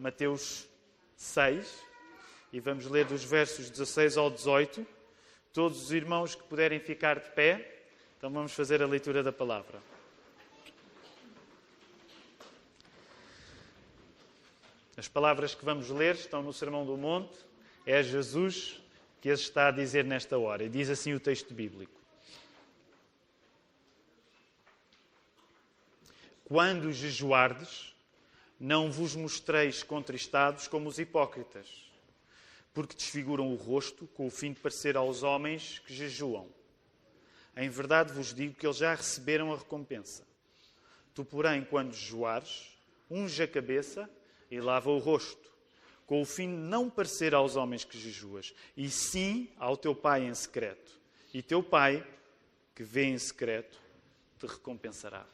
Mateus 6 e vamos ler dos versos 16 ao 18. Todos os irmãos que puderem ficar de pé, então vamos fazer a leitura da palavra. As palavras que vamos ler estão no Sermão do Monte. É Jesus que as está a dizer nesta hora. E diz assim o texto bíblico. Quando jejuardes, não vos mostreis contristados como os hipócritas, porque desfiguram o rosto com o fim de parecer aos homens que jejuam. Em verdade vos digo que eles já receberam a recompensa. Tu, porém, quando jejuares, unge a cabeça e lava o rosto, com o fim de não parecer aos homens que jejuas, e sim ao teu Pai em secreto. E teu Pai, que vê em secreto, te recompensará.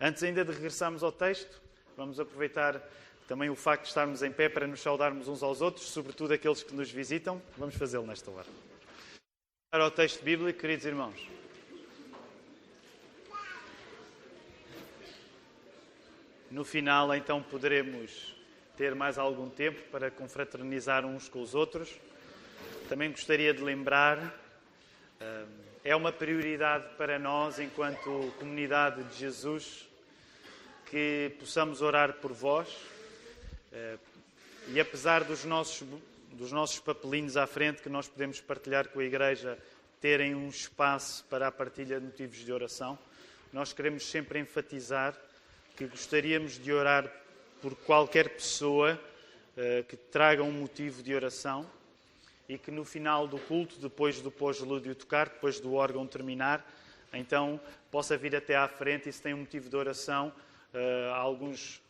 Antes ainda de regressarmos ao texto, Vamos aproveitar também o facto de estarmos em pé para nos saudarmos uns aos outros, sobretudo aqueles que nos visitam. Vamos fazê-lo nesta hora. Para o texto bíblico, queridos irmãos. No final, então, poderemos ter mais algum tempo para confraternizar uns com os outros. Também gostaria de lembrar, eh, é uma prioridade para nós, enquanto comunidade de Jesus, que possamos orar por vós. Eh, e apesar dos nossos, dos nossos papelinhos à frente que nós podemos partilhar com a Igreja, terem um espaço para a partilha de motivos de oração, nós queremos sempre enfatizar que gostaríamos de orar por qualquer pessoa uh, que traga um motivo de oração e que no final do culto, depois do pós-lúdio tocar, depois do órgão terminar, então possa vir até à frente e se tem um motivo de oração, uh, alguns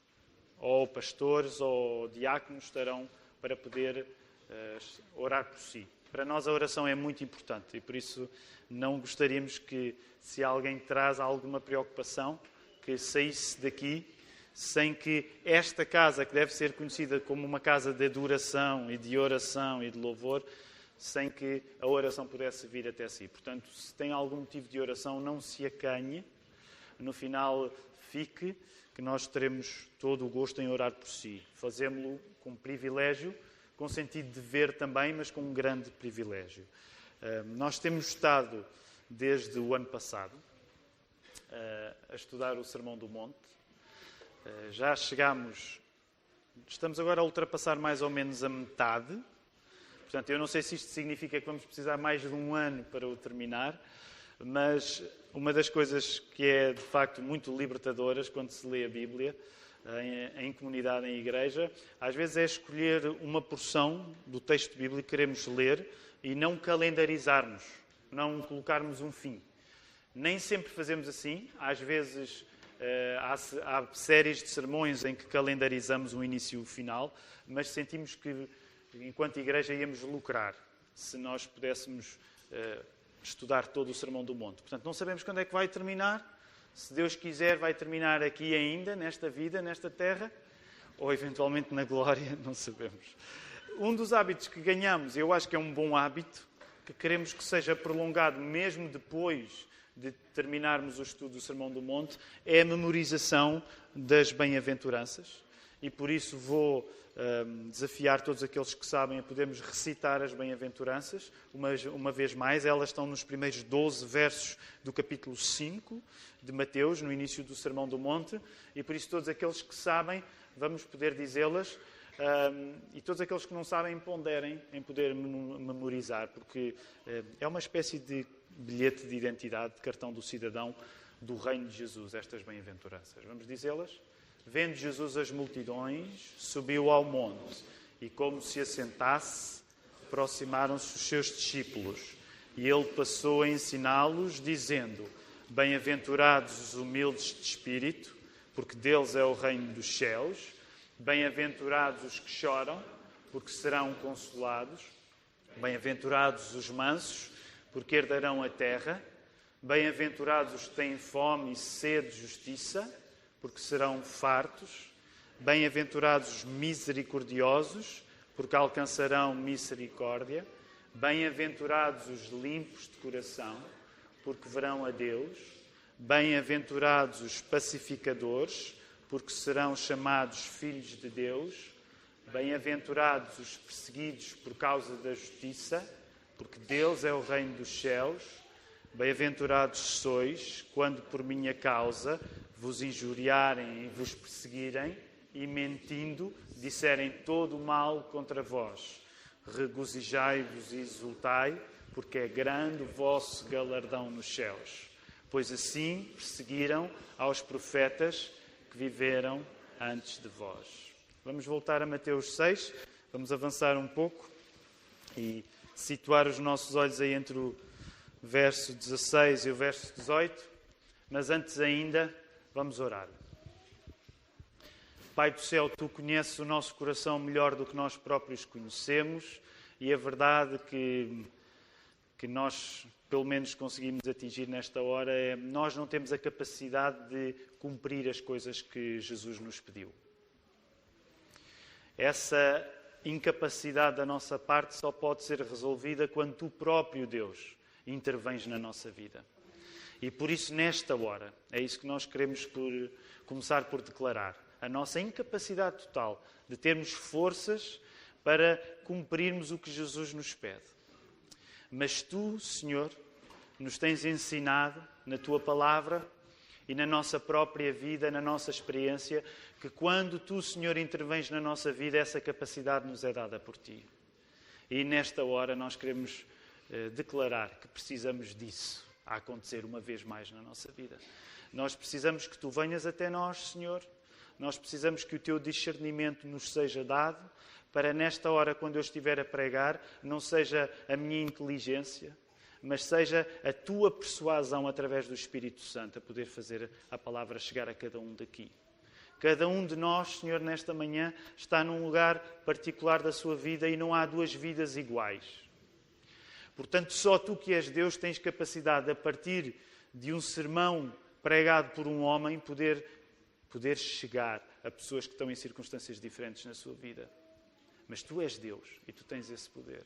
ou pastores ou diáconos estarão para poder uh, orar por si. Para nós a oração é muito importante e por isso não gostaríamos que, se alguém traz alguma preocupação, que saísse daqui sem que esta casa, que deve ser conhecida como uma casa de adoração e de oração e de louvor, sem que a oração pudesse vir até si. Portanto, se tem algum motivo de oração, não se acanhe. No final, fique, que nós teremos todo o gosto em orar por si. Fazemos-lo com privilégio, com sentido de ver também, mas com um grande privilégio. Nós temos estado, desde o ano passado, a estudar o Sermão do Monte. Já chegamos, estamos agora a ultrapassar mais ou menos a metade. Portanto, eu não sei se isto significa que vamos precisar mais de um ano para o terminar, mas uma das coisas que é de facto muito libertadoras quando se lê a Bíblia em, em, comunidade, em igreja, às vezes é escolher uma porção do texto bíblico que queremos ler e não calendarizarmos, não colocarmos um fim. Nem sempre fazemos assim, às vezes eh, há, há séries de sermões em que calendarizamos o início e o final, mas sentimos que, enquanto igreja, íamos lucrar se nós pudéssemos eh, estudar todo o Sermão do Monte. Portanto, não sabemos quando é que vai terminar. Se Deus quiser, vai terminar aqui ainda, nesta vida, nesta terra, ou eventualmente na glória, não sabemos. Um dos hábitos que ganhamos, eu acho que é um bom hábito, que queremos que seja prolongado mesmo depois de terminarmos o estudo do Sermão do Monte, é a memorização das bem-aventuranças. E por isso vou um, desafiar todos aqueles que sabem a podermos recitar as bem-aventuranças. Uma, uma vez mais, elas estão nos primeiros 12 versos do capítulo 5 de Mateus, no início do Sermão do Monte, e por isso todos aqueles que sabem, vamos poder dizê-las. Um, e todos aqueles que não sabem, ponderem em poder memorizar, porque uh, é uma espécie de bilhete de identidade, de cartão do cidadão do Reino de Jesus, estas bem-aventuranças. Vamos dizê-las? Vendo Jesus as multidões, subiu ao monte e, como se assentasse, aproximaram-se os seus discípulos. E ele passou a ensiná-los, dizendo: Bem-aventurados os humildes de espírito, porque deles é o reino dos céus. Bem-aventurados os que choram, porque serão consolados. Bem-aventurados os mansos, porque herdarão a terra. Bem-aventurados os que têm fome e sede de justiça porque serão fartos. Bem-aventurados os misericordiosos, porque alcançarão misericórdia. Bem-aventurados os limpos de coração, porque verão a Deus. Bem-aventurados os pacificadores, porque serão chamados filhos de Deus. Bem-aventurados os perseguidos por causa da justiça, porque Deus é o reino dos céus. Bem-aventurados sois quando por minha causa vos injuriarem e vos perseguirem e mentindo disserem todo o mal contra vós. Regozijai-vos e exultai, porque é grande o vosso galardão nos céus. Pois assim perseguiram aos profetas que viveram antes de vós. Vamos voltar a Mateus 6, vamos avançar um pouco e situar os nossos olhos aí entre o verso 16 e o verso 18, mas antes ainda, vamos orar. Pai do céu, tu conheces o nosso coração melhor do que nós próprios conhecemos e a verdade que, que nós, pelo menos, conseguimos atingir nesta hora é nós não temos a capacidade de cumprir as coisas que Jesus nos pediu. Essa incapacidade da nossa parte só pode ser resolvida quando tu próprio, Deus, intervens na nossa vida. E por isso, nesta hora, é isso que nós queremos por, começar por declarar a nossa incapacidade total de termos forças para cumprirmos o que Jesus nos pede. Mas tu, Senhor, nos tens ensinado na tua palavra e na nossa própria vida, na nossa experiência, que quando tu, Senhor, intervens na nossa vida, essa capacidade nos é dada por ti. E nesta hora nós queremos eh, declarar que precisamos disso a acontecer uma vez mais na nossa vida. Nós precisamos que tu venhas até nós, Senhor, nós precisamos que o teu discernimento nos seja dado, para nesta hora, quando eu estiver a pregar, não seja a minha inteligência, mas seja a tua persuasão através do Espírito Santo a poder fazer a palavra chegar a cada um daqui. Cada um de nós, Senhor, nesta manhã está num lugar particular da sua vida e não há duas vidas iguais. Portanto, só tu que és Deus tens capacidade, a partir de um sermão pregado por um homem, poder poder chegar a pessoas que estão em circunstâncias diferentes na sua vida. Mas tu és Deus e tu tens esse poder.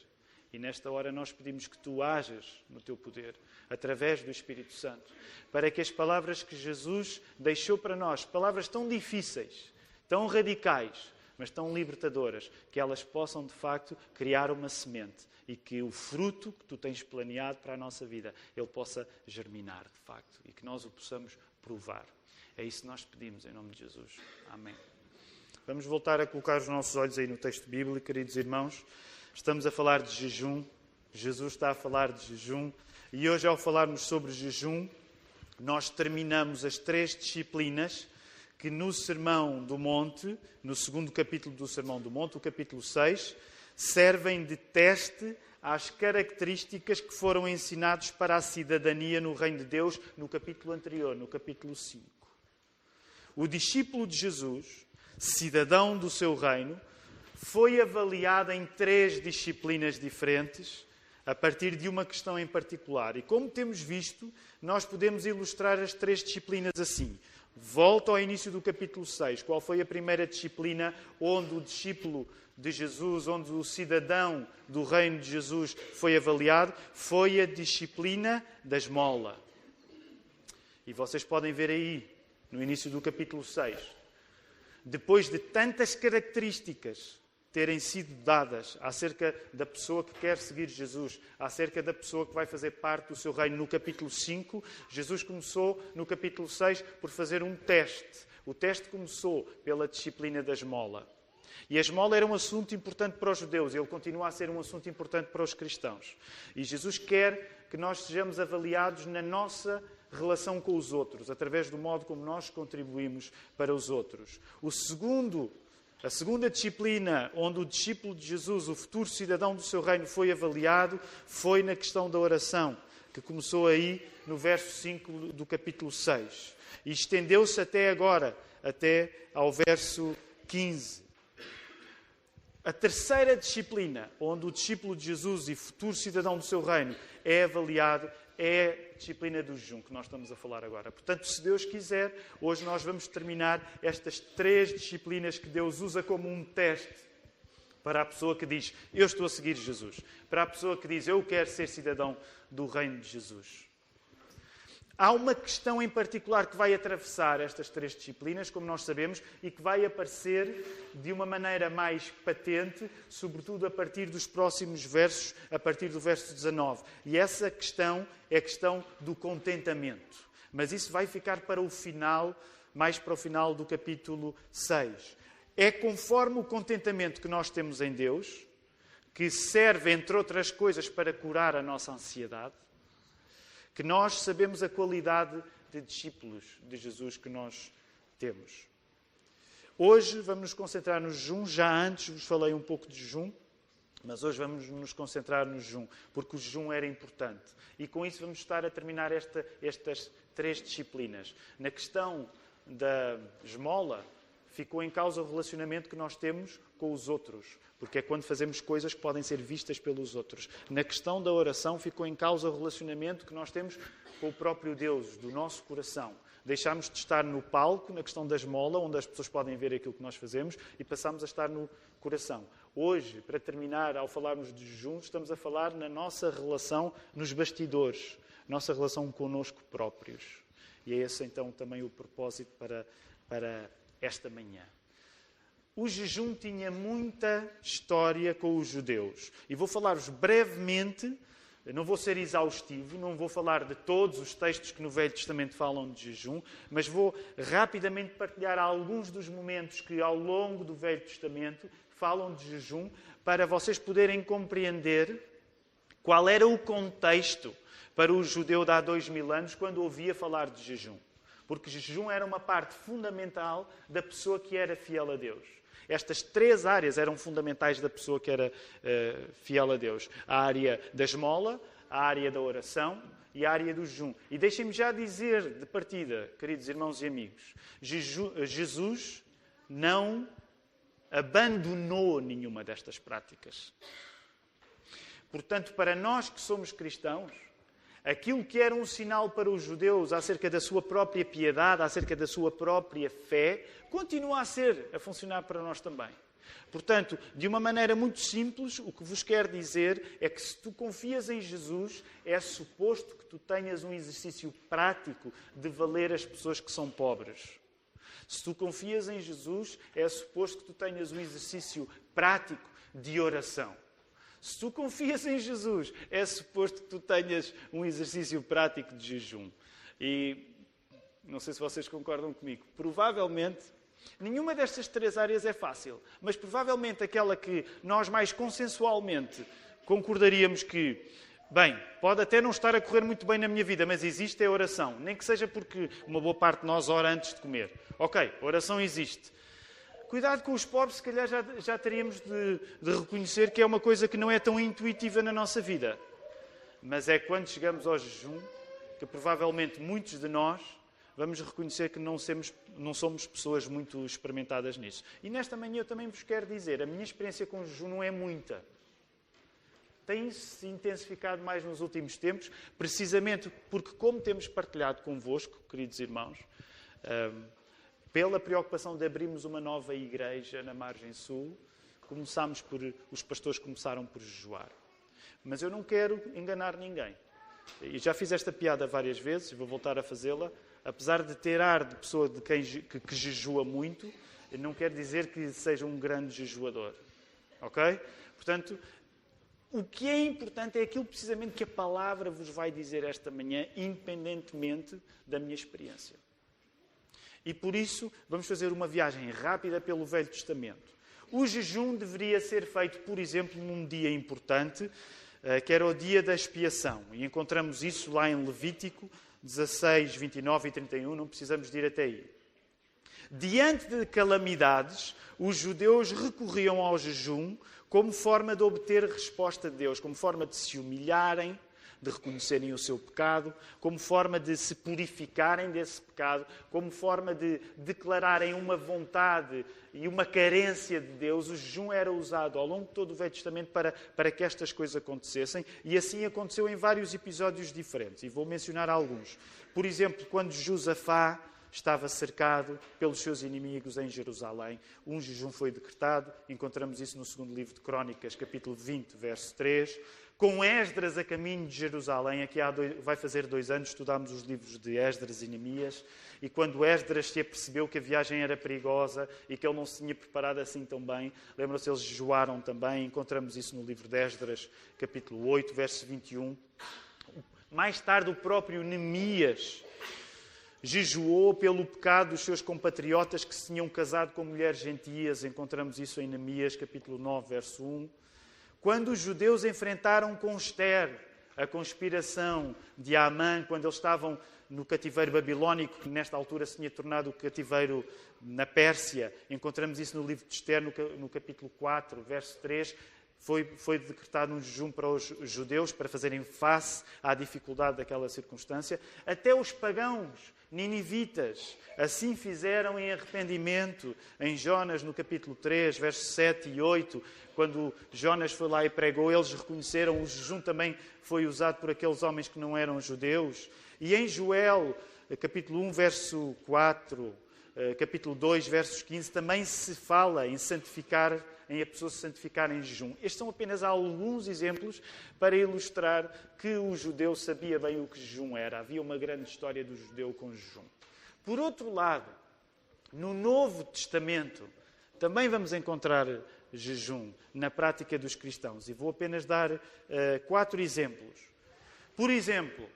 E nesta hora nós pedimos que tu hajas no teu poder, através do Espírito Santo, para que as palavras que Jesus deixou para nós, palavras tão difíceis, tão radicais, mas tão libertadoras, que elas possam de facto criar uma semente e que o fruto que tu tens planeado para a nossa vida, ele possa germinar de facto e que nós o possamos provar. É isso que nós pedimos em nome de Jesus. Amém. Vamos voltar a colocar os nossos olhos aí no texto bíblico, queridos irmãos. Estamos a falar de jejum. Jesus está a falar de jejum. E hoje, ao falarmos sobre jejum, nós terminamos as três disciplinas que no Sermão do Monte, no segundo capítulo do Sermão do Monte, o capítulo 6, servem de teste às características que foram ensinados para a cidadania no Reino de Deus no capítulo anterior, no capítulo 5. O discípulo de Jesus, cidadão do seu reino, foi avaliado em três disciplinas diferentes a partir de uma questão em particular. E como temos visto, nós podemos ilustrar as três disciplinas assim. Volto ao início do capítulo 6. Qual foi a primeira disciplina onde o discípulo de Jesus, onde o cidadão do reino de Jesus foi avaliado? Foi a disciplina da esmola. E vocês podem ver aí no início do capítulo 6, depois de tantas características terem sido dadas acerca da pessoa que quer seguir Jesus, acerca da pessoa que vai fazer parte do seu reino no capítulo 5, Jesus começou no capítulo 6 por fazer um teste. O teste começou pela disciplina da esmola. E a esmola era um assunto importante para os judeus, e ele continua a ser um assunto importante para os cristãos. E Jesus quer que nós sejamos avaliados na nossa relação com os outros, através do modo como nós contribuímos para os outros. O segundo, a segunda disciplina onde o discípulo de Jesus, o futuro cidadão do seu reino, foi avaliado, foi na questão da oração, que começou aí no verso 5 do capítulo 6 e estendeu-se até agora, até ao verso 15. A terceira disciplina, onde o discípulo de Jesus e futuro cidadão do seu reino é avaliado, é disciplina do jejum que nós estamos a falar agora. Portanto, se Deus quiser, hoje nós vamos terminar estas três disciplinas que Deus usa como um teste para a pessoa que diz: Eu estou a seguir Jesus. Para a pessoa que diz: Eu quero ser cidadão do reino de Jesus. Há uma questão em particular que vai atravessar estas três disciplinas, como nós sabemos, e que vai aparecer de uma maneira mais patente, sobretudo a partir dos próximos versos, a partir do verso 19. E essa questão é a questão do contentamento. Mas isso vai ficar para o final, mais para o final do capítulo 6. É conforme o contentamento que nós temos em Deus, que serve, entre outras coisas, para curar a nossa ansiedade que nós sabemos a qualidade de discípulos de Jesus que nós temos. Hoje vamos nos concentrar no jejum. Já antes vos falei um pouco de jejum, mas hoje vamos nos concentrar no jejum, porque o jejum era importante. E com isso vamos estar a terminar esta, estas três disciplinas. Na questão da esmola, ficou em causa o relacionamento que nós temos com os outros, porque é quando fazemos coisas que podem ser vistas pelos outros. Na questão da oração, ficou em causa o relacionamento que nós temos com o próprio Deus, do nosso coração. Deixámos de estar no palco, na questão da esmola, onde as pessoas podem ver aquilo que nós fazemos, e passamos a estar no coração. Hoje, para terminar, ao falarmos de jejum, estamos a falar na nossa relação nos bastidores, nossa relação connosco próprios. E é esse então também o propósito para, para esta manhã. O jejum tinha muita história com os judeus. E vou falar-vos brevemente, não vou ser exaustivo, não vou falar de todos os textos que no Velho Testamento falam de jejum, mas vou rapidamente partilhar alguns dos momentos que ao longo do Velho Testamento falam de jejum, para vocês poderem compreender qual era o contexto para o judeu de há dois mil anos quando ouvia falar de jejum porque jejum era uma parte fundamental da pessoa que era fiel a Deus. Estas três áreas eram fundamentais da pessoa que era uh, fiel a Deus: a área da esmola, a área da oração e a área do jejum. E deixem-me já dizer de partida, queridos irmãos e amigos, Jesus não abandonou nenhuma destas práticas. Portanto, para nós que somos cristãos, Aquilo que era um sinal para os judeus acerca da sua própria piedade, acerca da sua própria fé, continua a ser, a funcionar para nós também. Portanto, de uma maneira muito simples, o que vos quero dizer é que se tu confias em Jesus, é suposto que tu tenhas um exercício prático de valer as pessoas que são pobres. Se tu confias em Jesus, é suposto que tu tenhas um exercício prático de oração. Se tu confias em Jesus, é suposto que tu tenhas um exercício prático de jejum. E não sei se vocês concordam comigo. Provavelmente, nenhuma destas três áreas é fácil, mas provavelmente aquela que nós mais consensualmente concordaríamos que, bem, pode até não estar a correr muito bem na minha vida, mas existe é a oração. Nem que seja porque uma boa parte de nós ora antes de comer. Ok, oração existe. Cuidado com os pobres, se calhar já, já teríamos de, de reconhecer que é uma coisa que não é tão intuitiva na nossa vida. Mas é quando chegamos ao jejum que provavelmente muitos de nós vamos reconhecer que não somos, não somos pessoas muito experimentadas nisso. E nesta manhã eu também vos quero dizer, a minha experiência com o jejum não é muita. Tem-se intensificado mais nos últimos tempos, precisamente porque, como temos partilhado convosco, queridos irmãos, hum, pela preocupação de abrirmos uma nova igreja na margem sul, começámos por, os pastores começaram por jejuar. Mas eu não quero enganar ninguém. E já fiz esta piada várias vezes, vou voltar a fazê-la. Apesar de ter ar de pessoa de quem, que, que jejua muito, não quer dizer que seja um grande jejuador. Ok? Portanto, o que é importante é aquilo precisamente que a palavra vos vai dizer esta manhã, independentemente da minha experiência. E por isso vamos fazer uma viagem rápida pelo Velho Testamento. O jejum deveria ser feito, por exemplo, num dia importante, eh, que era o dia da expiação. E encontramos isso lá em Levítico 16, 29 e 31, não precisamos de ir até aí. Diante de calamidades, os judeus recorriam ao jejum como forma de obter resposta de Deus, como forma de se humilharem, de reconhecerem o seu pecado, como forma de se purificarem desse pecado, como forma de declararem uma vontade e uma carência de Deus. O jejum era usado ao longo de todo o Velho Testamento para, para que estas coisas acontecessem e assim aconteceu em vários episódios diferentes. E vou mencionar alguns. Por exemplo, quando Josafá estava cercado pelos seus inimigos em Jerusalém. Um jejum foi decretado, encontramos isso no segundo livro de Crônicas, capítulo 20, verso 3 com Esdras a caminho de Jerusalém. Aqui dois, vai fazer dois anos estudámos os livros de Esdras e Neemias. E quando Esdras se apercebeu que a viagem era perigosa e que ele não se tinha preparado assim tão bem, lembram-se, eles jejuaram também. Encontramos isso no livro de Esdras, capítulo 8, verso 21. Mais tarde, o próprio Neemias jejuou pelo pecado dos seus compatriotas que se tinham casado com mulheres gentias. Encontramos isso em Neemias, capítulo 9, verso 1. Quando os judeus enfrentaram com Esther a conspiração de Amã, quando eles estavam no cativeiro babilónico, que nesta altura se tinha tornado o cativeiro na Pérsia, encontramos isso no livro de Esther, no capítulo 4, verso 3. Foi, foi, decretado um jejum para os judeus para fazerem face à dificuldade daquela circunstância. Até os pagãos ninivitas assim fizeram em arrependimento. Em Jonas, no capítulo 3, versos 7 e 8, quando Jonas foi lá e pregou, eles reconheceram, o jejum também foi usado por aqueles homens que não eram judeus. E em Joel, capítulo 1, verso 4, eh, capítulo 2, versos 15, também se fala em santificar, em a pessoa se santificar em jejum. Estes são apenas alguns exemplos para ilustrar que o judeu sabia bem o que jejum era. Havia uma grande história do judeu com jejum. Por outro lado, no Novo Testamento, também vamos encontrar jejum na prática dos cristãos. E vou apenas dar uh, quatro exemplos. Por exemplo,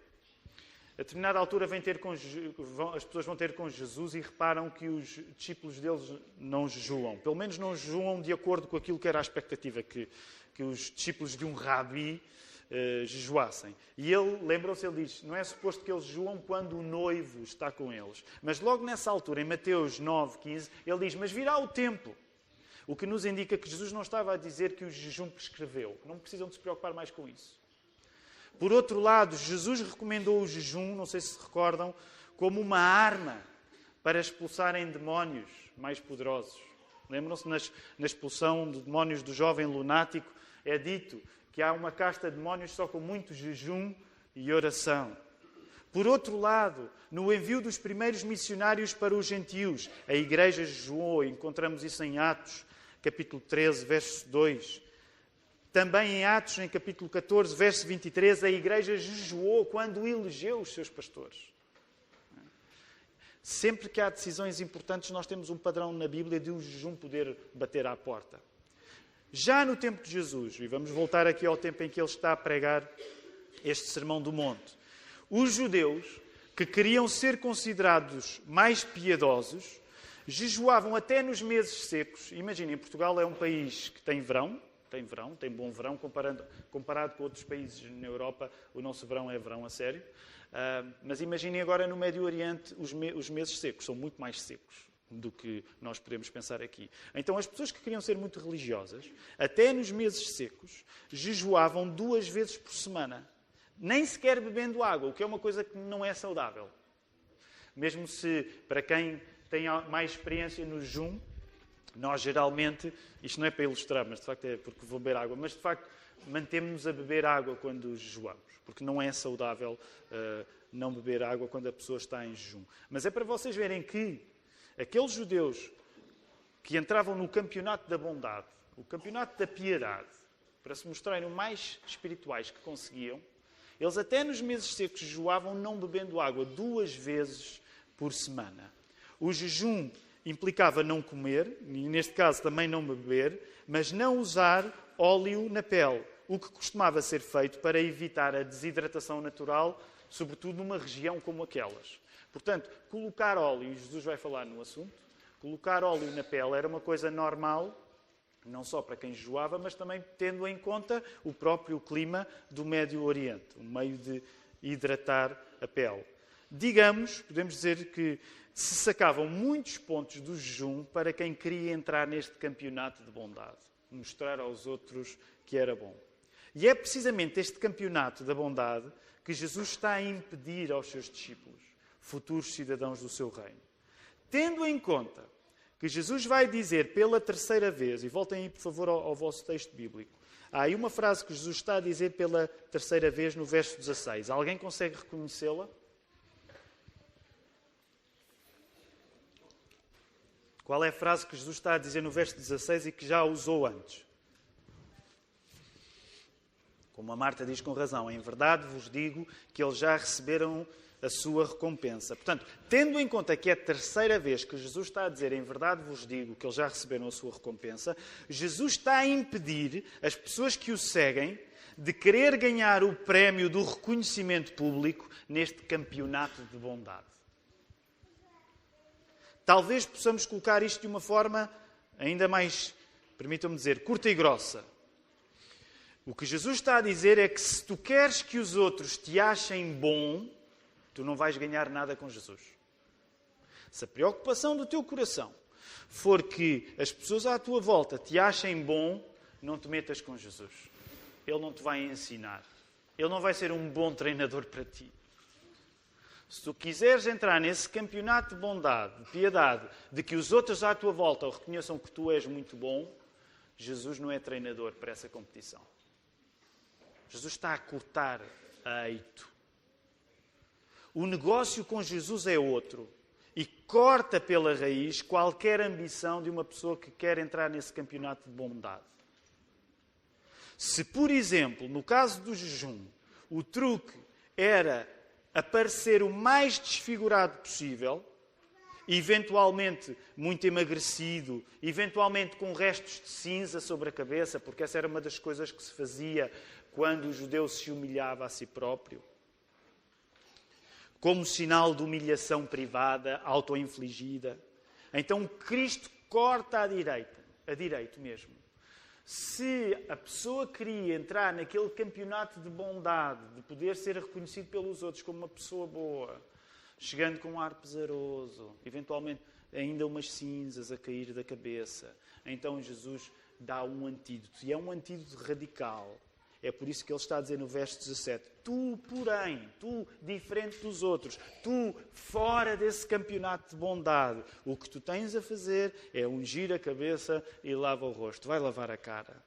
a determinada altura com, as pessoas vão ter com Jesus e reparam que os discípulos deles não jejuam. Pelo menos não jejuam de acordo com aquilo que era a expectativa, que, que os discípulos de um rabi uh, jejuassem. E ele, lembram-se, ele diz, não é suposto que eles jejuam quando o noivo está com eles. Mas logo nessa altura, em Mateus 9, 15, ele diz, mas virá o tempo o que nos indica que Jesus não estava a dizer que o jejum prescreveu. Não precisam de se preocupar mais com isso. Por outro lado, Jesus recomendou o jejum, não sei se recordam, como uma arma para expulsarem demónios mais poderosos. Lembram-se na expulsão de demónios do jovem lunático? É dito que há uma casta de demónios só com muito jejum e oração. Por outro lado, no envio dos primeiros missionários para os gentios, a igreja jejuou, encontramos isso em Atos, capítulo 13, verso 2. Também em Atos, em capítulo 14, verso 23, a igreja jejuou quando elegeu os seus pastores. Sempre que há decisões importantes, nós temos um padrão na Bíblia de o jejum poder bater à porta. Já no tempo de Jesus, e vamos voltar aqui ao tempo em que ele está a pregar este sermão do monte, os judeus que queriam ser considerados mais piedosos jejuavam até nos meses secos. Imaginem, Portugal é um país que tem verão, tem verão, tem bom verão, comparando, comparado com outros países na Europa, o nosso verão é verão a sério. Uh, mas imaginem agora no Médio Oriente os, me, os meses secos, são muito mais secos do que nós podemos pensar aqui. Então, as pessoas que queriam ser muito religiosas, até nos meses secos, jejuavam duas vezes por semana, nem sequer bebendo água, o que é uma coisa que não é saudável. Mesmo se, para quem têm mais experiência no jejum, nós geralmente, isto não é para ilustrar, mas de facto é porque vou beber água, mas de facto mantemos-nos a beber água quando jejuamos, porque não é saudável uh, não beber água quando a pessoa está em jejum. Mas é para vocês verem que aqueles judeus que entravam no campeonato da bondade, o campeonato da piedade, para se mostrarem o mais espirituais que conseguiam, eles até nos meses secos jejuavam não bebendo água duas vezes por semana. O jejum implicava não comer, e neste caso também não beber, mas não usar óleo na pele, o que costumava ser feito para evitar a desidratação natural, sobretudo numa região como aquelas. Portanto, colocar óleo, e Jesus vai falar no assunto, colocar óleo na pele era uma coisa normal, não só para quem jejuava, mas também tendo em conta o próprio clima do Médio Oriente, um meio de hidratar a pele. Digamos, podemos dizer que se sacavam muitos pontos do jejum para quem queria entrar neste campeonato de bondade, mostrar aos outros que era bom. E é precisamente este campeonato da bondade que Jesus está a impedir aos seus discípulos, futuros cidadãos do seu reino. Tendo em conta que Jesus vai dizer pela terceira vez, e voltem aí por favor ao, ao vosso texto bíblico, há aí uma frase que Jesus está a dizer pela terceira vez no verso 16. Alguém consegue reconhecê-la? Qual é a frase que Jesus está a dizer no verso 16 e que já usou antes? Como a Marta diz com razão, em verdade vos digo que eles já receberam a sua recompensa. Portanto, tendo em conta que é a terceira vez que Jesus está a dizer, em verdade vos digo que eles já receberam a sua recompensa, Jesus está a impedir as pessoas que o seguem de querer ganhar o prémio do reconhecimento público neste campeonato de bondade. Talvez possamos colocar isto de uma forma ainda mais, permitam-me dizer, curta e grossa. O que Jesus está a dizer é que se tu queres que os outros te achem bom, tu não vais ganhar nada com Jesus. Se a preocupação do teu coração for que as pessoas à tua volta te achem bom, não te metas com Jesus. Ele não te vai ensinar. Ele não vai ser um bom treinador para ti. Se tu quiseres entrar nesse campeonato de bondade, de piedade, de que os outros à tua volta reconheçam que tu és muito bom, Jesus não é treinador para essa competição. Jesus está a cortar a eito. O negócio com Jesus é outro e corta pela raiz qualquer ambição de uma pessoa que quer entrar nesse campeonato de bondade. Se, por exemplo, no caso do jejum, o truque era aparecer o mais desfigurado possível, eventualmente muito emagrecido, eventualmente com restos de cinza sobre a cabeça, porque essa era uma das coisas que se fazia quando o judeu se humilhava a si próprio. Como sinal de humilhação privada, auto-infligida. Então Cristo corta à direita, a direito mesmo. Se a pessoa queria entrar naquele campeonato de bondade, de poder ser reconhecido pelos outros como uma pessoa boa, chegando com um ar pesaroso, eventualmente ainda umas cinzas a cair da cabeça, então Jesus dá um antídoto. E é um antídoto radical. É por isso que ele está a dizer no verso 17: Tu, porém, tu, diferente dos outros, tu, fora desse campeonato de bondade, o que tu tens a fazer é ungir a cabeça e lava o rosto. Vai lavar a cara.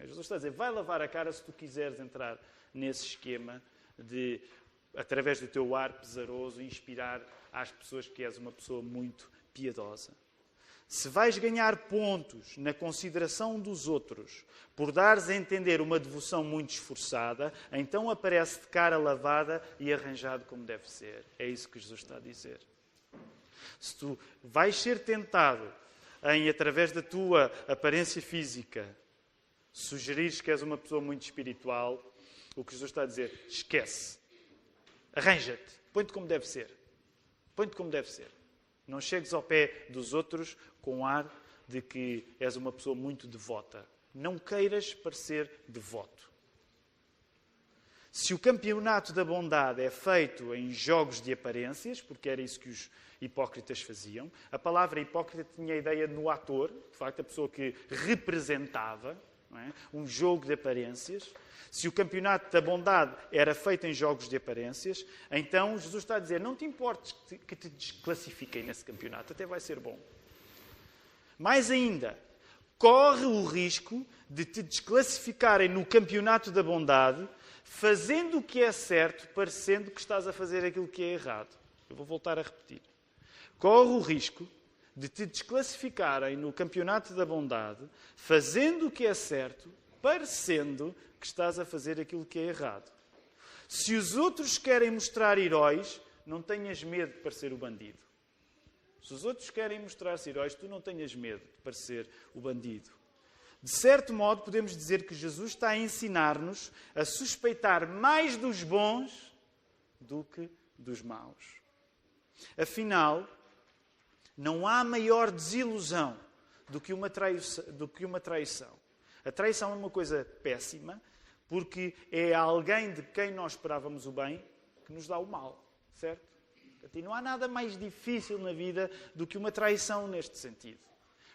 Jesus está a dizer: Vai lavar a cara se tu quiseres entrar nesse esquema de, através do teu ar pesaroso, inspirar às pessoas que és uma pessoa muito piedosa. Se vais ganhar pontos na consideração dos outros por dares a entender uma devoção muito esforçada, então aparece de cara lavada e arranjado como deve ser. É isso que Jesus está a dizer. Se tu vais ser tentado em, através da tua aparência física, sugerires que és uma pessoa muito espiritual, o que Jesus está a dizer, esquece. Arranja-te. Põe-te como deve ser. Põe-te como deve ser. Não chegues ao pé dos outros com ar de que és uma pessoa muito devota. Não queiras parecer devoto. Se o campeonato da bondade é feito em jogos de aparências, porque era isso que os hipócritas faziam, a palavra hipócrita tinha a ideia no ator, de facto, a pessoa que representava é? um jogo de aparências. Se o campeonato da bondade era feito em jogos de aparências, então Jesus está a dizer: não te importes que te desclassifiquem nesse campeonato, até vai ser bom. Mais ainda, corre o risco de te desclassificarem no campeonato da bondade, fazendo o que é certo, parecendo que estás a fazer aquilo que é errado. Eu vou voltar a repetir. Corre o risco de te desclassificarem no campeonato da bondade, fazendo o que é certo, parecendo que estás a fazer aquilo que é errado. Se os outros querem mostrar heróis, não tenhas medo de parecer o bandido. Se os outros querem mostrar-se heróis, tu não tenhas medo de parecer o bandido. De certo modo, podemos dizer que Jesus está a ensinar-nos a suspeitar mais dos bons do que dos maus. Afinal, não há maior desilusão do que uma traição. Do que uma traição. A traição é uma coisa péssima, porque é alguém de quem nós esperávamos o bem que nos dá o mal, certo? E não há nada mais difícil na vida do que uma traição neste sentido.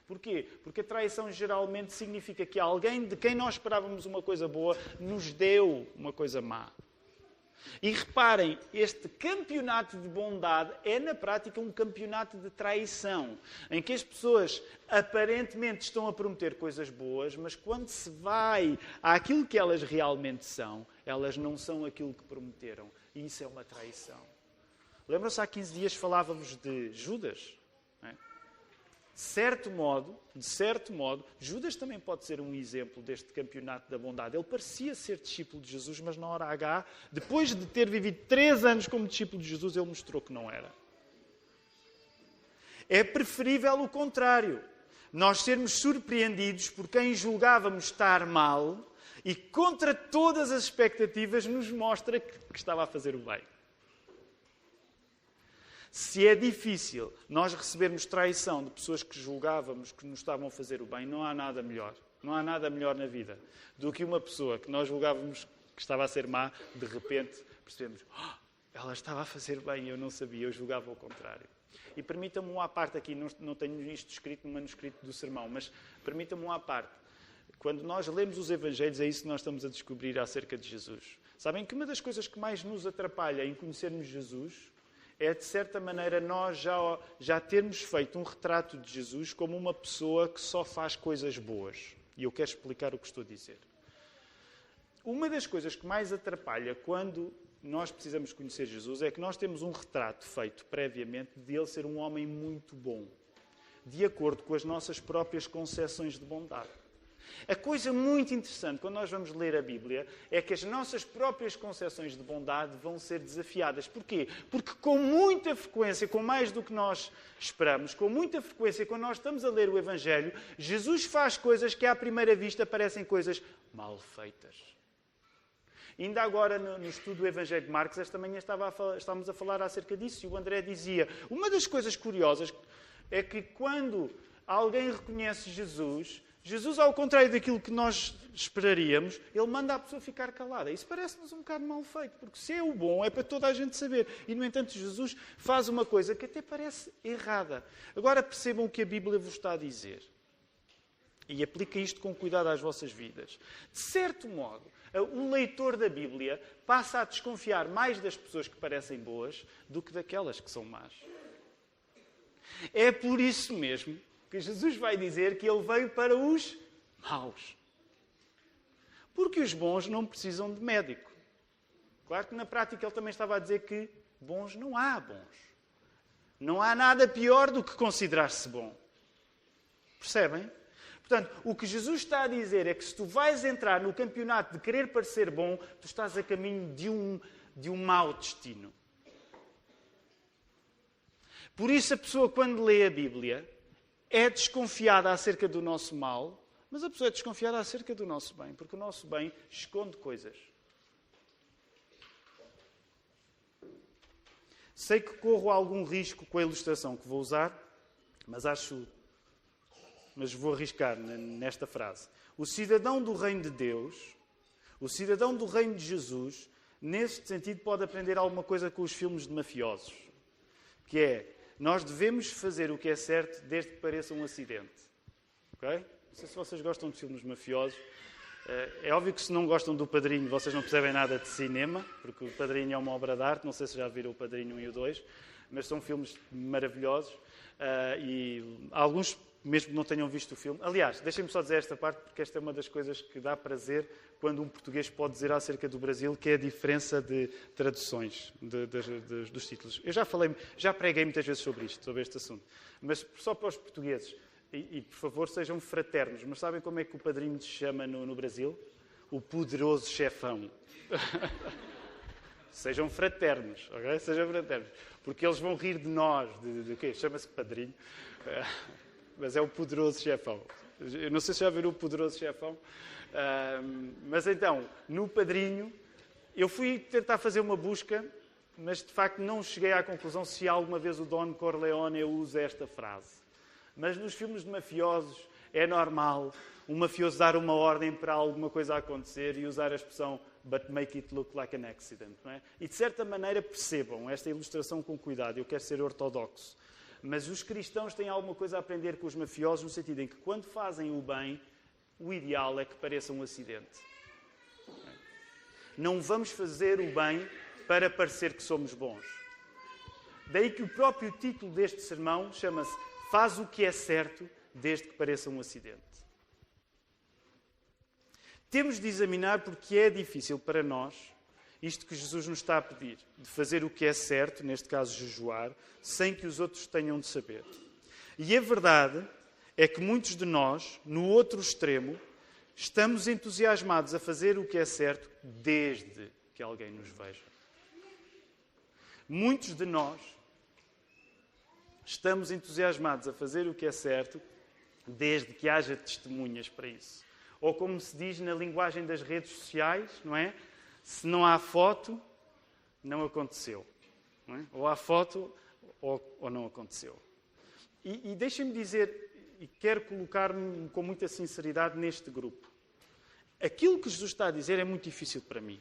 Porquê? Porque a traição geralmente significa que alguém de quem nós esperávamos uma coisa boa nos deu uma coisa má. E reparem, este campeonato de bondade é na prática um campeonato de traição, em que as pessoas aparentemente estão a prometer coisas boas, mas quando se vai àquilo que elas realmente são, elas não são aquilo que prometeram. E isso é uma traição. Lembram-se há 15 dias falávamos de Judas? Certo modo, de certo modo, Judas também pode ser um exemplo deste campeonato da bondade. Ele parecia ser discípulo de Jesus, mas na hora H, depois de ter vivido três anos como discípulo de Jesus, ele mostrou que não era. É preferível o contrário. Nós sermos surpreendidos por quem julgávamos estar mal e, contra todas as expectativas, nos mostra que estava a fazer o bem. Se é difícil nós recebermos traição de pessoas que julgávamos que nos estavam a fazer o bem, não há nada melhor. Não há nada melhor na vida do que uma pessoa que nós julgávamos que estava a ser má, de repente percebemos, oh, ela estava a fazer bem eu não sabia, eu julgava o contrário. E permita-me um à parte aqui, não, não tenho isto escrito no manuscrito do sermão, mas permita-me um à parte. Quando nós lemos os Evangelhos, é isso que nós estamos a descobrir acerca de Jesus. Sabem que uma das coisas que mais nos atrapalha em conhecermos Jesus é, de certa maneira, nós já, já termos feito um retrato de Jesus como uma pessoa que só faz coisas boas. E eu quero explicar o que estou a dizer. Uma das coisas que mais atrapalha quando nós precisamos conhecer Jesus é que nós temos um retrato feito previamente de ele ser um homem muito bom, de acordo com as nossas próprias concepções de bondade. A coisa muito interessante quando nós vamos ler a Bíblia é que as nossas próprias concepções de bondade vão ser desafiadas. Porquê? Porque com muita frequência, com mais do que nós esperamos, com muita frequência, quando nós estamos a ler o Evangelho, Jesus faz coisas que à primeira vista parecem coisas mal feitas. Ainda agora, no, estudo do Evangelho de Marcos, esta manhã estava a estávamos a falar acerca disso e o André dizia: uma das coisas curiosas é que quando alguém reconhece Jesus, Jesus, ao contrário daquilo que nós esperaríamos, ele manda a pessoa ficar calada. Isso parece-nos um bocado mal feito, porque se é o bom, é para toda a gente saber. E, no entanto, Jesus faz uma coisa que até parece errada. Agora percebam o que a Bíblia vos está a dizer. E aplica isto com cuidado às vossas vidas. De certo modo, o leitor da Bíblia passa a desconfiar mais das pessoas que parecem boas do que daquelas que são más. É por isso mesmo que Jesus vai dizer que ele veio para os maus. Porque os bons não precisam de médico. Claro que na prática ele também estava a dizer que bons não há bons. Não há nada pior do que considerar-se bom. Percebem? Portanto, o que Jesus está a dizer é que se tu vais entrar no campeonato de querer parecer bom, tu estás a caminho de um, de um mau destino. Por isso, a pessoa, quando lê a Bíblia, é desconfiada acerca do nosso mal, mas a pessoa é desconfiada acerca do nosso bem, porque o nosso bem esconde coisas. Sei que corro algum risco com a ilustração que vou usar, mas acho. Mas vou arriscar nesta frase. O cidadão do reino de Deus, o cidadão do reino de Jesus, neste sentido, pode aprender alguma coisa com os filmes de mafiosos. Que é, nós devemos fazer o que é certo desde que pareça um acidente. Ok? Não sei se vocês gostam de filmes mafiosos. Eh, é óbvio que se não gostam do Padrinho, vocês não percebem nada de cinema, porque o Padrinho é uma obra de arte. Não sei se já viram o Padrinho 1 e o 2, mas são filmes maravilhosos. Eh, e alguns mesmo que não tenham visto o filme. Aliás, deixem-me só dizer esta parte, porque esta é uma das coisas que dá prazer quando um português pode dizer acerca do Brasil, que é a diferença de traduções de, de, de, dos títulos. Eu já falei, já preguei muitas vezes sobre isto, sobre este assunto, mas só para os portugueses. E, e por favor, sejam fraternos. Mas sabem como é que o padrinho se chama no, no Brasil? O poderoso chefão. Sejam fraternos, ok? Sejam fraternos. Porque eles vão rir de nós. De, de, quê? Chama-se padrinho mas é o poderoso chefão. Eu não sei se já viram o poderoso chefão, uh, mas então, no Padrinho, eu fui tentar fazer uma busca, mas de facto não cheguei à conclusão se alguma vez o Don Corleone usa esta frase. Mas nos filmes de mafiosos é normal um mafioso dar uma ordem para alguma coisa acontecer e usar a expressão but make it look like an accident. É? E de certa maneira percebam esta ilustração com cuidado. Eu quero ser ortodoxo. Mas os cristãos têm alguma coisa a aprender com os mafiosos, no sentido em que, quando fazem o bem, o ideal é que pareça um acidente. Não vamos fazer o bem para parecer que somos bons. Daí que o próprio título deste sermão chama-se Faz o que é certo, desde que pareça um acidente. Temos de examinar porque é difícil para nós isto que Jesus nos está a pedir, de fazer o que é certo, neste caso jejuar, sem que os outros tenham de saber. E a verdade é que muitos de nós, no outro extremo, estamos entusiasmados a fazer o que é certo desde que alguém nos veja. Muitos de nós estamos entusiasmados a fazer o que é certo desde que haja testemunhas para isso. Ou como se diz na linguagem das redes sociais, não é? Se não há foto, não aconteceu. Não é? Ou há foto ou, ou não aconteceu. E, e deixem-me dizer, e quero colocar-me com muita sinceridade neste grupo. Aquilo que Jesus está a dizer é muito difícil para mim.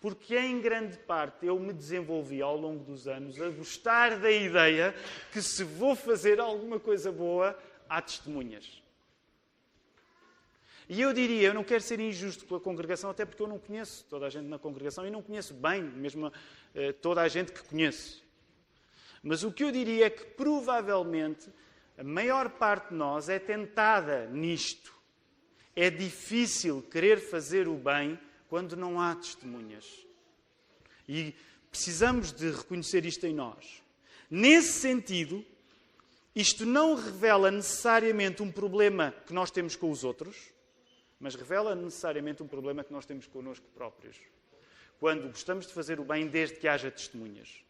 Porque em grande parte eu me desenvolvi ao longo dos anos a gostar da ideia que se vou fazer alguma coisa boa, há testemunhas. E eu diria, eu não quero ser injusto com a congregação, até porque eu não conheço toda a gente na congregação e não conheço bem mesmo eh, toda a gente que conheço. Mas o que eu diria é que provavelmente a maior parte de nós é tentada nisto. É difícil querer fazer o bem quando não há testemunhas. E precisamos de reconhecer isto em nós. Nesse sentido, isto não revela necessariamente um problema que nós temos com os outros, mas revela necessariamente um problema que nós temos connosco próprios. Quando gostamos de fazer o bem desde que haja testemunhas.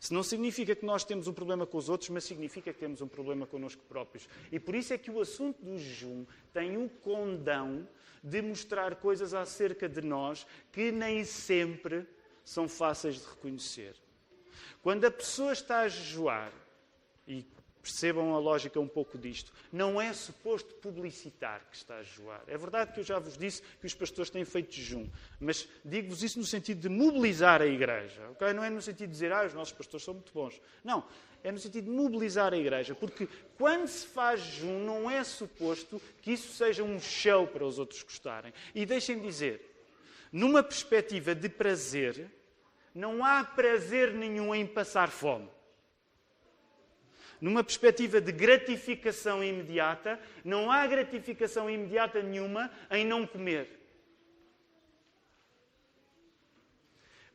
Isso não significa que nós temos um problema com os outros, mas significa que temos um problema connosco próprios. E por isso é que o assunto do jejum tem o condão de mostrar coisas acerca de nós que nem sempre são fáceis de reconhecer. Quando a pessoa está a jejuar, e percebam a lógica um pouco disto. Não é suposto publicitar que está a jejuar. É verdade que eu já vos disse que os pastores têm feito jejum, mas digo-vos isso no sentido de mobilizar a igreja. Okay? Não é no sentido de dizer, ah, os nossos pastores são muito bons. Não, é no sentido de mobilizar a igreja, porque quando se faz jejum, não é suposto que isso seja um show para os outros gostarem. E deixem dizer, numa perspectiva de prazer, não há prazer nenhum em passar fome numa perspectiva de gratificação imediata, não há gratificação imediata nenhuma em não comer.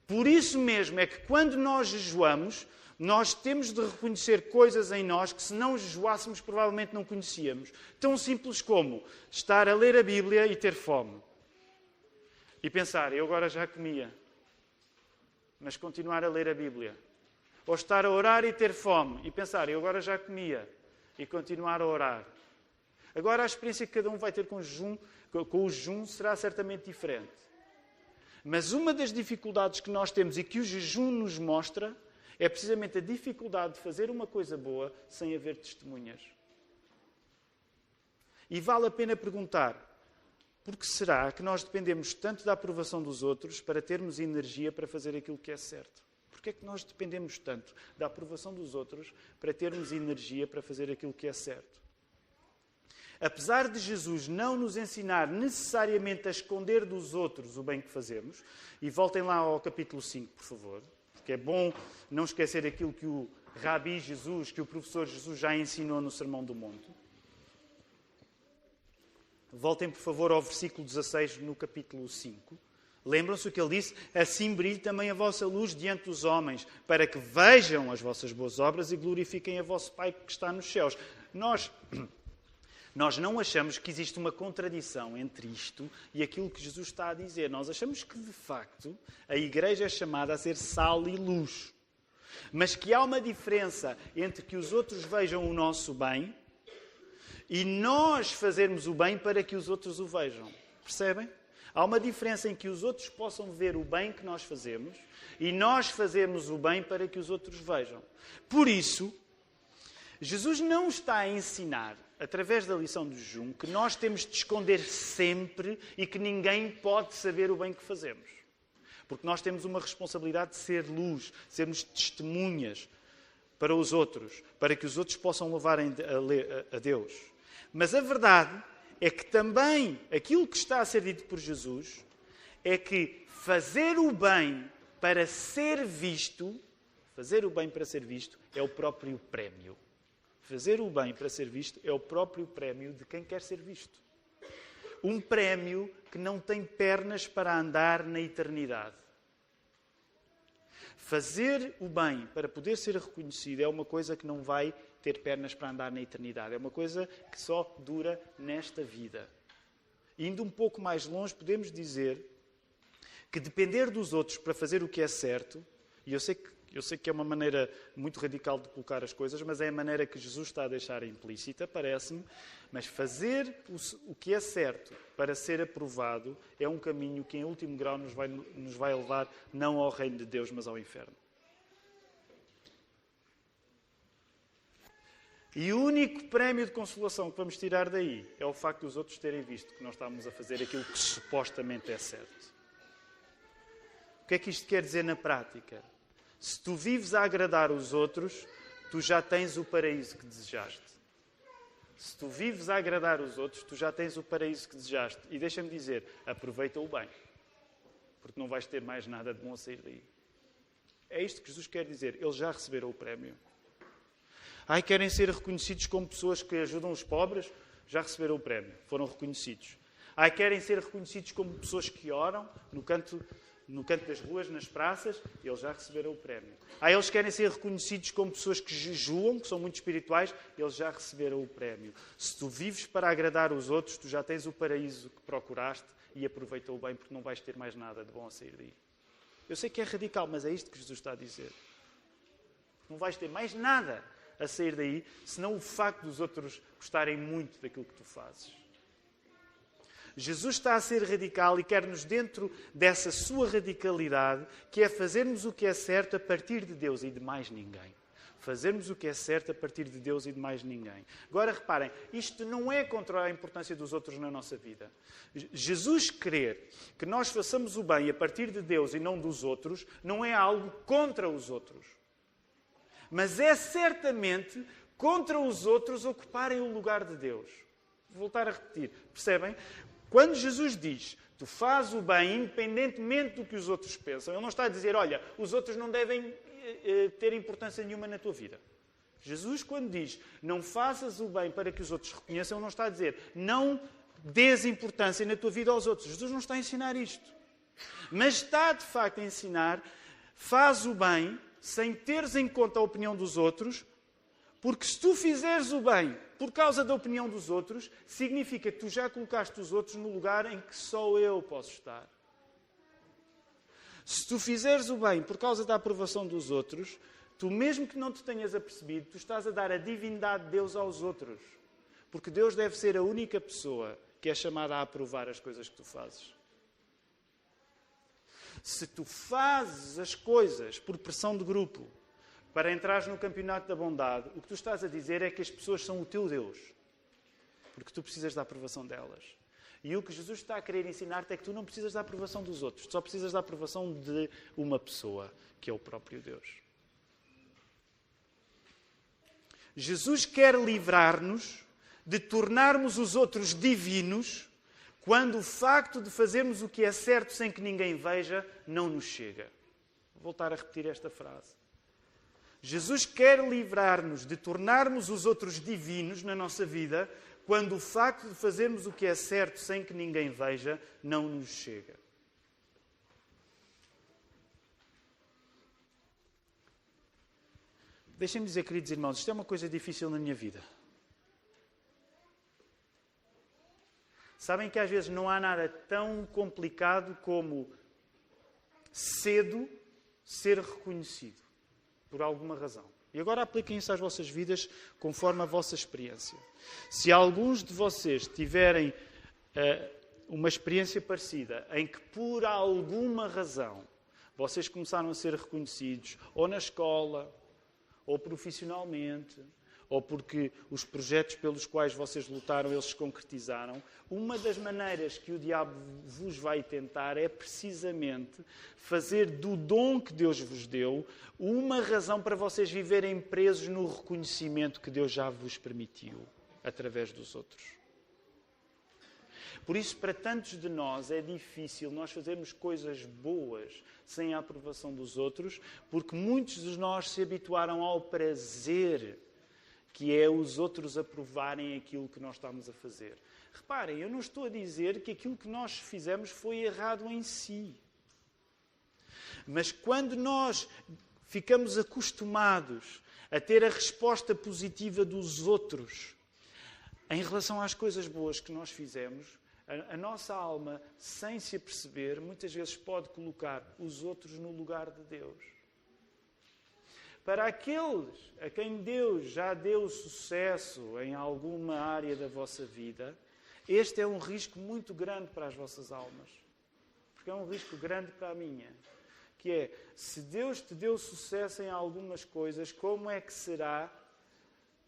Por isso mesmo é que quando nós jejuamos, nós temos de reconhecer coisas em nós que, se não jejuássemos, provavelmente não conhecíamos. Tão simples como estar a ler a Bíblia e ter fome. E pensar, eu agora já comia, mas continuar a ler a Bíblia. Ou estar a orar e ter fome e pensar, eu agora já comia, e continuar a orar. Agora a experiência que cada um vai ter com jejum, com o jejum será certamente diferente. Mas uma das dificuldades que nós temos e que o jejum nos mostra é precisamente a dificuldade de fazer uma coisa boa sem haver testemunhas. E vale a pena perguntar: por que será que nós dependemos tanto da aprovação dos outros para termos energia para fazer aquilo que é certo? Porquê é que nós dependemos tanto da aprovação dos outros para termos energia para fazer aquilo que é certo? Apesar de Jesus não nos ensinar necessariamente a esconder dos outros o bem que fazemos, e voltem lá ao capítulo 5, por favor, porque é bom não esquecer aquilo que o Rabi Jesus, que o professor Jesus já ensinou no Sermão do Monte. Voltem, por favor, ao versículo 16 no capítulo 5. Lembram-se o que ele disse? Assim brilhe também a vossa luz diante dos homens, para que vejam as vossas boas obras e glorifiquem a vosso Pai que está nos céus. Nós, nós não achamos que existe uma contradição entre isto e aquilo que Jesus está a dizer. Nós achamos que, de facto, a Igreja é chamada a ser sal e luz. Mas que há uma diferença entre que os outros vejam o nosso bem e nós fazermos o bem para que os outros o vejam. Percebem? Há uma diferença em que os outros possam ver o bem que nós fazemos e nós fazemos o bem para que os outros vejam. Por isso, Jesus não está a ensinar, através da lição do jejum, que nós temos de esconder sempre e que ninguém pode saber o bem que fazemos. Porque nós temos uma responsabilidade de ser luz, sermos testemunhas para os outros, para que os outros possam levar a Deus. Mas a verdade é que também aquilo que está a ser dito por Jesus é que fazer o bem para ser visto, fazer o bem para ser visto é o próprio prémio. Fazer o bem para ser visto é o próprio prémio de quem quer ser visto. Um prémio que não tem pernas para andar na eternidade. Fazer o bem para poder ser reconhecido é uma coisa que não vai ter pernas para andar na eternidade. É uma coisa que só dura nesta vida. Indo um pouco mais longe, podemos dizer que depender dos outros para fazer o que é certo, e eu sei que eu sei que é uma maneira muito radical de colocar as coisas, mas é a maneira que Jesus está a deixar implícita, parece-me. Mas fazer o, que é certo para ser aprovado é um caminho que, em último grau, nos vai, nos vai levar não ao reino de Deus, mas ao inferno. E o único prémio de consolação que vamos tirar daí é o facto dos outros terem visto que nós estamos a fazer aquilo que supostamente é certo. O que é que isto quer dizer na prática? Se tu vives a agradar os outros, tu já tens o paraíso que desejaste. Se tu vives a agradar os outros, tu já tens o paraíso que desejaste. E deixa-me dizer, aproveita-o bem. Porque não vais ter mais nada de bom a sair daí. É isto que Jesus quer dizer. Eles já receberam o prémio. Ai, querem ser reconhecidos como pessoas que ajudam os pobres? Já receberam o prémio. Foram reconhecidos. Ai, querem ser reconhecidos como pessoas que oram no canto no canto das ruas, nas praças, eles já receberam o prémio. Ah, eles querem ser reconhecidos como pessoas que jejuam, que são muito espirituais, eles já receberam o prémio. Se tu vives para agradar os outros, tu já tens o paraíso que procuraste e aproveita-o bem, porque não vais ter mais nada de bom a sair daí. Eu sei que é radical, mas é isto que Jesus está a dizer. Não vais ter mais nada a sair daí, senão o facto dos outros gostarem muito daquilo que tu fazes. Jesus está a ser radical e quer-nos dentro dessa sua radicalidade, que é fazermos o que é certo a partir de Deus e de mais ninguém. Fazermos o que é certo a partir de Deus e de mais ninguém. Agora reparem, isto não é contra a importância dos outros na nossa vida. Jesus querer que nós façamos o bem a partir de Deus e não dos outros, não é algo contra os outros. Mas é certamente contra os outros ocuparem o lugar de Deus. Vou voltar a repetir. Percebem? Quando Jesus diz tu fazes o bem independentemente do que os outros pensam, ele não está a dizer, olha, os outros não devem eh, eh, ter importância nenhuma na tua vida. Jesus, quando diz não faças o bem para que os outros reconheçam, ele não está a dizer não dês importância na tua vida aos outros. Jesus não está a ensinar isto. Mas está, de facto, a ensinar faz o bem sem teres em conta a opinião dos outros, porque se tu fizeres o bem por causa da opinião dos outros, significa que tu já colocaste os outros no lugar em que só eu posso estar. Se tu fizeres o bem por causa da aprovação dos outros, tu mesmo que não te tenhas apercebido, tu estás a dar a divindade de Deus aos outros. Porque Deus deve ser a única pessoa que é chamada a aprovar as coisas que tu fazes. Se tu fazes as coisas por pressão de grupo, para entrares no campeonato da bondade, o que tu estás a dizer é que as pessoas são o teu Deus. Porque tu precisas da aprovação delas. E o que Jesus está a querer ensinar-te é que tu não precisas da aprovação dos outros, tu só precisas da aprovação de uma pessoa, que é o próprio Deus. Jesus quer livrar-nos de tornarmos os outros divinos quando o facto de fazermos o que é certo sem que ninguém veja não nos chega. Vou voltar a repetir esta frase. Jesus quer livrar-nos de tornarmos os outros divinos na nossa vida quando o facto de fazermos o que é certo sem que ninguém veja não nos chega. Deixem-me dizer, queridos irmãos, isto é uma coisa difícil na minha vida. Sabem que às vezes não há nada tão complicado como cedo ser reconhecido por alguma razão. E agora apliquem isso às vossas vidas conforme a vossa experiência. Se alguns de vocês tiverem uh, uma experiência parecida, em que por alguma razão vocês começaram a ser reconhecidos, ou na escola, ou profissionalmente, ou porque os projetos pelos quais vocês lutaram, eles se concretizaram, uma das maneiras que o diabo vos vai tentar é precisamente fazer do dom que Deus vos deu uma razão para vocês viverem presos no reconhecimento que Deus já vos permitiu através dos outros. Por isso, para tantos de nós é difícil nós fazermos coisas boas sem a aprovação dos outros, porque muitos de nós se habituaram ao prazer que é os outros aprovarem aquilo que nós estamos a fazer. Reparem, eu não estou a dizer que aquilo que nós fizemos foi errado em si. Mas quando nós ficamos acostumados a ter a resposta positiva dos outros em relação às coisas boas que nós fizemos. A, nossa alma, sem se aperceber, muitas vezes pode colocar os outros no lugar de Deus. Para aqueles a quem Deus já deu sucesso em alguma área da vossa vida, este é um risco muito grande para as vossas almas. Porque é um risco grande para a minha que é: se Deus te deu sucesso em algumas coisas, como é que será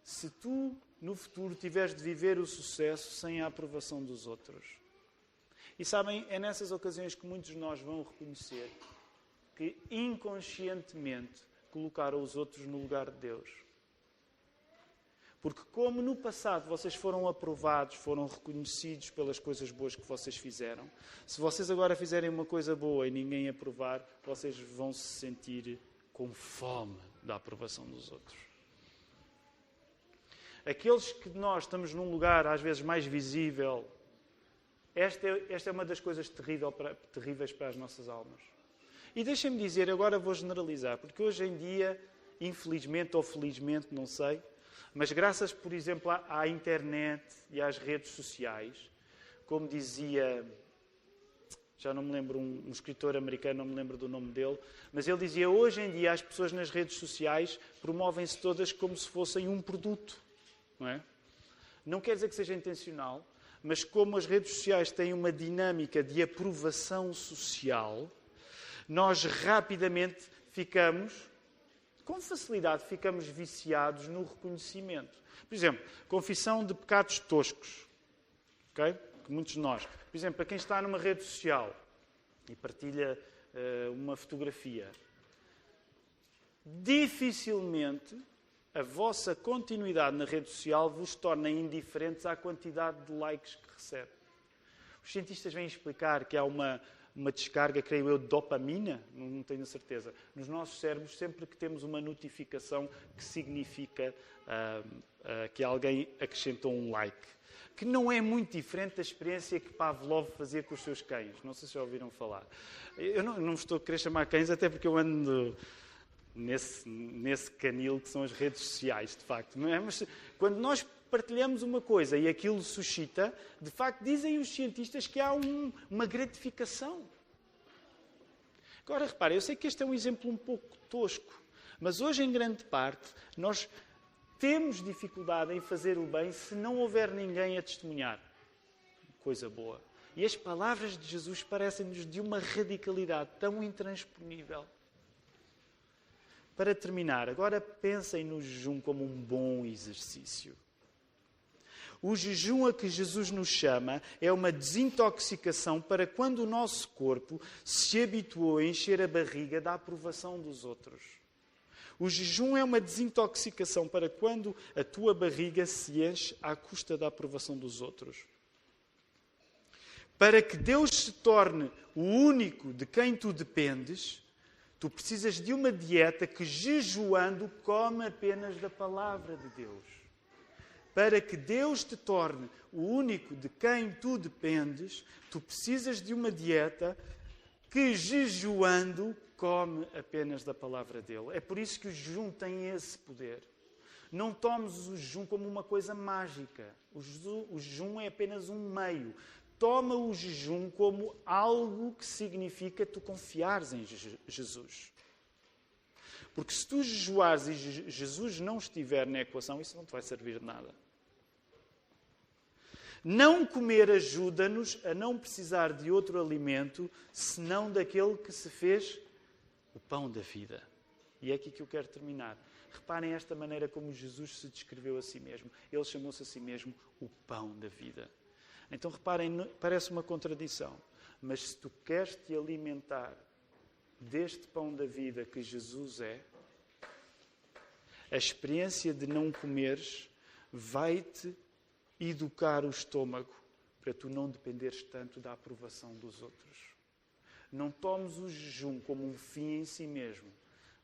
se tu no futuro tiveres de viver o sucesso sem a aprovação dos outros? E sabem, é nessas ocasiões que muitos de nós vão reconhecer que inconscientemente colocaram os outros no lugar de Deus. Porque, como no passado vocês foram aprovados, foram reconhecidos pelas coisas boas que vocês fizeram, se vocês agora fizerem uma coisa boa e ninguém aprovar, vocês vão se sentir com fome da aprovação dos outros. Aqueles que nós estamos num lugar às vezes mais visível, esta é, esta é uma das coisas terrível para, terríveis para as nossas almas. E deixem-me dizer, agora vou generalizar, porque hoje em dia, infelizmente ou felizmente, não sei, mas graças, por exemplo, à, internet e às redes sociais, como dizia, já não me lembro, um, um, escritor americano, não me lembro do nome dele, mas ele dizia: hoje em dia as pessoas nas redes sociais promovem-se todas como se fossem um produto. Não é? Não quer dizer que seja intencional, mas como as redes sociais têm uma dinâmica de aprovação social, nós rapidamente ficamos com facilidade ficamos viciados no reconhecimento. Por exemplo, confissão de pecados toscos. ok? Que muitos de nós. Por exemplo, para quem está numa rede social e partilha uh, uma fotografia, dificilmente a vossa continuidade na rede social vos torna indiferentes à quantidade de likes que recebe. Os cientistas vêm explicar que há uma uma descarga, creio eu, de dopamina, não tenho certeza, nos nossos cérebros sempre que temos uma notificação que significa uh, uh, que alguém acrescentou um like. Que não é muito diferente da experiência que Pavlov fazia com os seus cães. Não sei se já ouviram falar. Eu não, não estou a querer chamar cães, até porque eu ando nesse, nesse canil que são as redes sociais, de facto. Não é? Mas quando nós partilhamos uma coisa e aquilo suscita, de facto, dizem os cientistas que há um, uma gratificação. Agora, repare, eu sei que este é um exemplo um pouco tosco, mas hoje, em grande parte, nós temos dificuldade em fazer o bem se não houver ninguém a testemunhar. Coisa boa. E as palavras de Jesus parecem-nos de uma radicalidade tão intransponível. Para terminar, agora pensem no jejum como um bom exercício. O jejum a que Jesus nos chama é uma desintoxicação para quando o nosso corpo se habituou a encher a barriga da aprovação dos outros. O jejum é uma desintoxicação para quando a tua barriga se enche à custa da aprovação dos outros. Para que Deus se torne o único de quem tu dependes, tu precisas de uma dieta que, jejuando, come apenas da palavra de Deus para que Deus te torne o único de quem tu dependes, tu precisas de uma dieta que, jejuando, come apenas da palavra dele. É por isso que o jejum tem esse poder. Não tomes o jejum como uma coisa mágica. O jejum, é apenas um meio. Toma o jejum como algo que significa tu confiares em Jesus. Porque se tu jejuares e Jesus não estiver na equação, isso não te vai servir de nada. Não comer ajuda-nos a não precisar de outro alimento senão daquele que se fez o pão da vida. E é aqui que eu quero terminar. Reparem esta maneira como Jesus se descreveu a si mesmo. Ele chamou-se a si mesmo o pão da vida. Então reparem, parece uma contradição, mas se tu queres te alimentar deste pão da vida que Jesus é, a experiência de não comeres vai-te educar o estômago para tu não dependeres tanto da aprovação dos outros. Não tomes o jejum como um fim em si mesmo,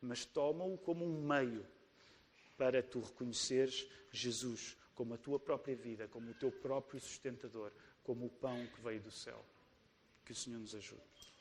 mas toma-o como um meio para tu reconheceres Jesus como a tua própria vida, como o teu próprio sustentador, como o pão que veio do céu. Que o Senhor nos ajude.